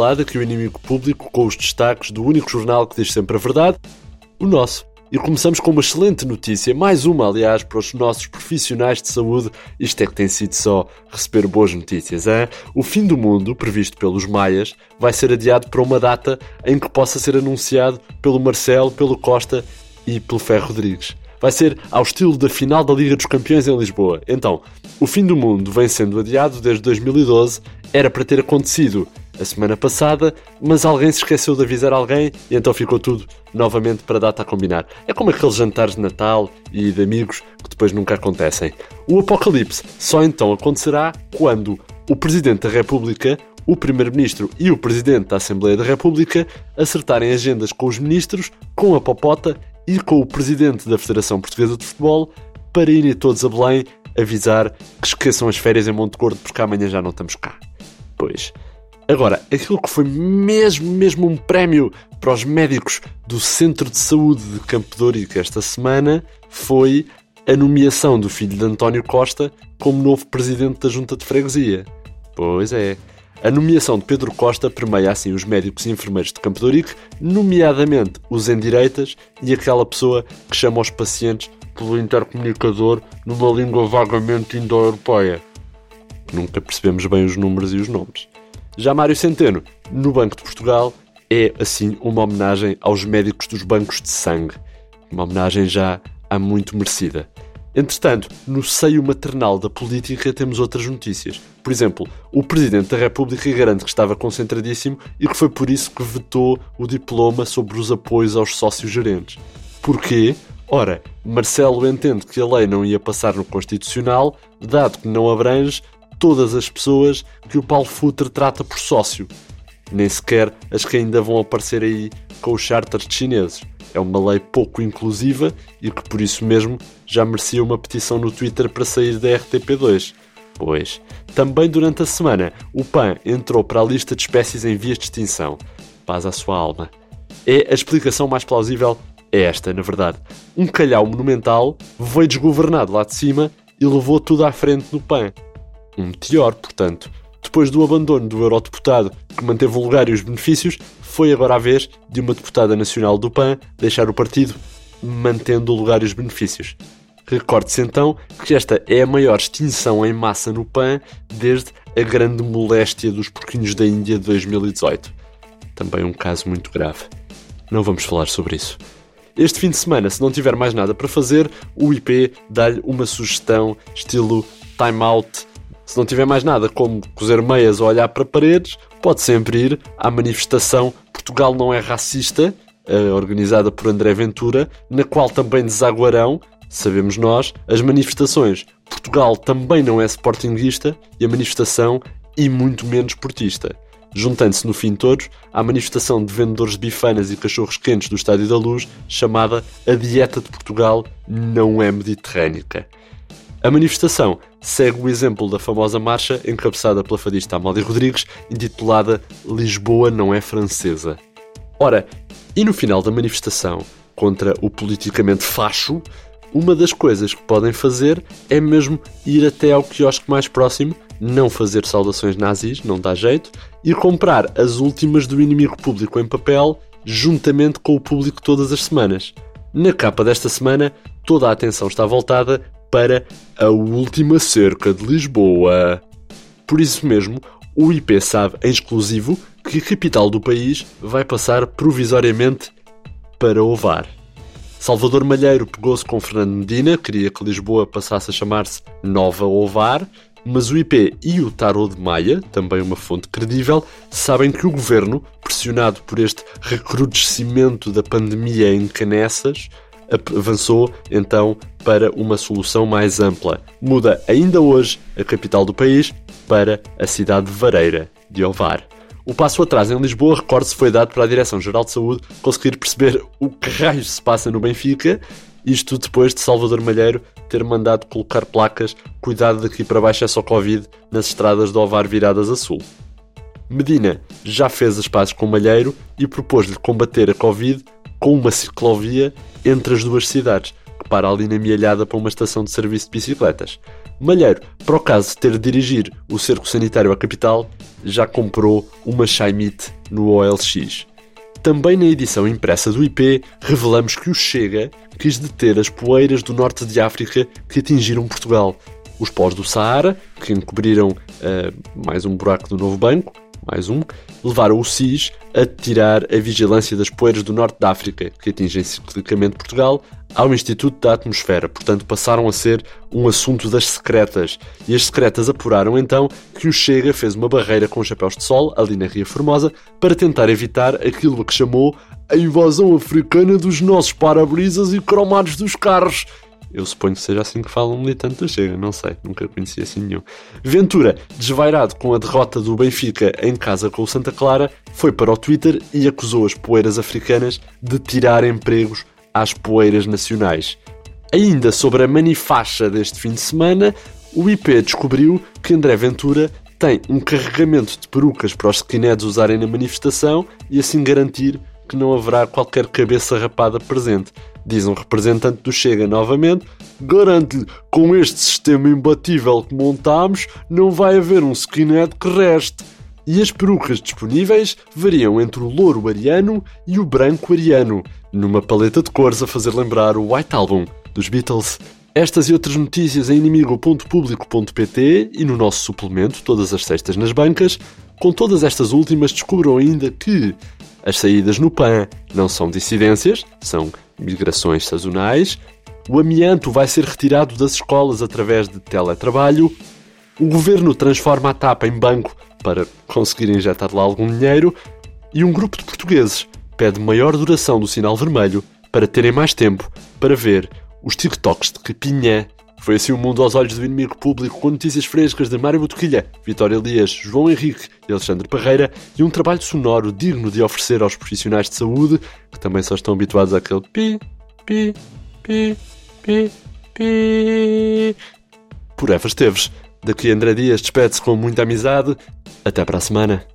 aqui o inimigo público com os destaques do único jornal que diz sempre a verdade, o nosso. E começamos com uma excelente notícia, mais uma, aliás, para os nossos profissionais de saúde. Isto é que tem sido só receber boas notícias, hein? O fim do mundo, previsto pelos Maias, vai ser adiado para uma data em que possa ser anunciado pelo Marcelo, pelo Costa e pelo Ferro Rodrigues. Vai ser ao estilo da final da Liga dos Campeões em Lisboa. Então, o fim do mundo vem sendo adiado desde 2012, era para ter acontecido a semana passada, mas alguém se esqueceu de avisar alguém e então ficou tudo novamente para a data a combinar. É como aqueles jantares de Natal e de amigos que depois nunca acontecem. O apocalipse só então acontecerá quando o Presidente da República, o Primeiro-Ministro e o Presidente da Assembleia da República acertarem agendas com os ministros, com a Popota e com o Presidente da Federação Portuguesa de Futebol para irem todos a Belém avisar que esqueçam as férias em Monte Gordo porque amanhã já não estamos cá. Pois, Agora, aquilo que foi mesmo, mesmo um prémio para os médicos do Centro de Saúde de Campo de esta semana foi a nomeação do filho de António Costa como novo presidente da Junta de Freguesia. Pois é. A nomeação de Pedro Costa permeia assim os médicos e enfermeiros de Campo de nomeadamente os endireitas e aquela pessoa que chama os pacientes pelo intercomunicador numa língua vagamente indo-europeia. Nunca percebemos bem os números e os nomes. Já Mário Centeno, no Banco de Portugal, é assim uma homenagem aos médicos dos bancos de sangue. Uma homenagem já há muito merecida. Entretanto, no seio maternal da política temos outras notícias. Por exemplo, o Presidente da República garante que estava concentradíssimo e que foi por isso que vetou o diploma sobre os apoios aos sócios gerentes. Porquê? Ora, Marcelo entende que a lei não ia passar no Constitucional, dado que não abrange todas as pessoas que o Paulo Futre trata por sócio, nem sequer as que ainda vão aparecer aí com os charters chineses. É uma lei pouco inclusiva e que por isso mesmo já merecia uma petição no Twitter para sair da RTP2. Pois, também durante a semana, o PAN entrou para a lista de espécies em vias de extinção. Paz à sua alma. É a explicação mais plausível é esta, na verdade. Um calhau monumental veio desgovernado lá de cima e levou tudo à frente no PAN um meteor, portanto. Depois do abandono do eurodeputado que manteve o lugar e os benefícios, foi agora a vez de uma deputada nacional do PAN deixar o partido, mantendo o lugar e os benefícios. Recorde-se então que esta é a maior extinção em massa no PAN desde a grande moléstia dos porquinhos da Índia de 2018. Também um caso muito grave. Não vamos falar sobre isso. Este fim de semana, se não tiver mais nada para fazer, o IP dá-lhe uma sugestão estilo time out se não tiver mais nada como cozer meias ou olhar para paredes, pode sempre ir à manifestação Portugal não é racista, eh, organizada por André Ventura, na qual também desaguarão, sabemos nós, as manifestações Portugal também não é sportinguista e a manifestação e muito menos portista. Juntando-se no fim todos à manifestação de vendedores de bifanas e cachorros quentes do Estádio da Luz, chamada A Dieta de Portugal Não é Mediterrânica. A manifestação segue o exemplo da famosa marcha encabeçada pela fadista Amália Rodrigues, intitulada Lisboa não é francesa. Ora, e no final da manifestação contra o politicamente facho, uma das coisas que podem fazer é mesmo ir até ao quiosque mais próximo, não fazer saudações nazis, não dá jeito, e comprar as últimas do inimigo público em papel, juntamente com o público todas as semanas. Na capa desta semana, toda a atenção está voltada para a última cerca de Lisboa. Por isso mesmo, o IP sabe em exclusivo que a capital do país vai passar provisoriamente para Ovar. Salvador Malheiro pegou-se com Fernando Medina, queria que Lisboa passasse a chamar-se Nova Ovar, mas o IP e o Tarot de Maia, também uma fonte credível, sabem que o governo, pressionado por este recrudescimento da pandemia em Canessas, avançou então para uma solução mais ampla. Muda ainda hoje a capital do país para a cidade de Vareira, de Ovar. O passo atrás em Lisboa, recorde-se, foi dado para a Direção-Geral de Saúde conseguir perceber o que raios se passa no Benfica, isto depois de Salvador Malheiro ter mandado colocar placas cuidado daqui para baixo é só Covid nas estradas do Ovar viradas a sul. Medina já fez as pazes com Malheiro e propôs-lhe combater a Covid com uma ciclovia entre as duas cidades, que para ali na Mialhada para uma estação de serviço de bicicletas. Malheiro, para o caso de ter de dirigir o cerco sanitário à capital, já comprou uma Shaimite no OLX. Também na edição impressa do IP, revelamos que o Chega quis deter as poeiras do norte de África que atingiram Portugal. Os pós do Saara, que encobriram uh, mais um buraco do novo banco, mais um, levaram o SIS a tirar a vigilância das poeiras do norte da África, que atingem ciclicamente Portugal, ao Instituto da Atmosfera. Portanto, passaram a ser um assunto das secretas. E as secretas apuraram então que o Chega fez uma barreira com chapéus de sol ali na Ria Formosa para tentar evitar aquilo a que chamou a invasão africana dos nossos para-brisas e cromados dos carros. Eu suponho que seja assim que fala um militante do Chega, não sei, nunca conheci assim nenhum. Ventura, desvairado com a derrota do Benfica em casa com o Santa Clara, foi para o Twitter e acusou as poeiras africanas de tirar empregos às poeiras nacionais. Ainda sobre a manifaixa deste fim de semana, o IP descobriu que André Ventura tem um carregamento de perucas para os skinheads usarem na manifestação e assim garantir que não haverá qualquer cabeça rapada presente. Diz um representante do Chega novamente: garante-lhe, com este sistema imbatível que montamos, não vai haver um skinhead que reste. E as perucas disponíveis variam entre o louro ariano e o branco ariano, numa paleta de cores a fazer lembrar o White Album dos Beatles. Estas e outras notícias em inimigo.público.pt e no nosso suplemento, todas as sextas nas bancas. Com todas estas últimas, descubram ainda que as saídas no PAN não são dissidências, são migrações sazonais. O amianto vai ser retirado das escolas através de teletrabalho. O governo transforma a TAP em banco para conseguir injetar lá algum dinheiro. E um grupo de portugueses pede maior duração do sinal vermelho para terem mais tempo para ver os TikToks de Capinha. Foi assim o mundo aos olhos do inimigo público, com notícias frescas de Mário Botoquilha, Vitória Elias, João Henrique e Alexandre Parreira, e um trabalho sonoro digno de oferecer aos profissionais de saúde, que também só estão habituados àquele pi, pi, pi, pi, pi. Por Eva Esteves. Daqui André Dias despede-se com muita amizade. Até para a semana.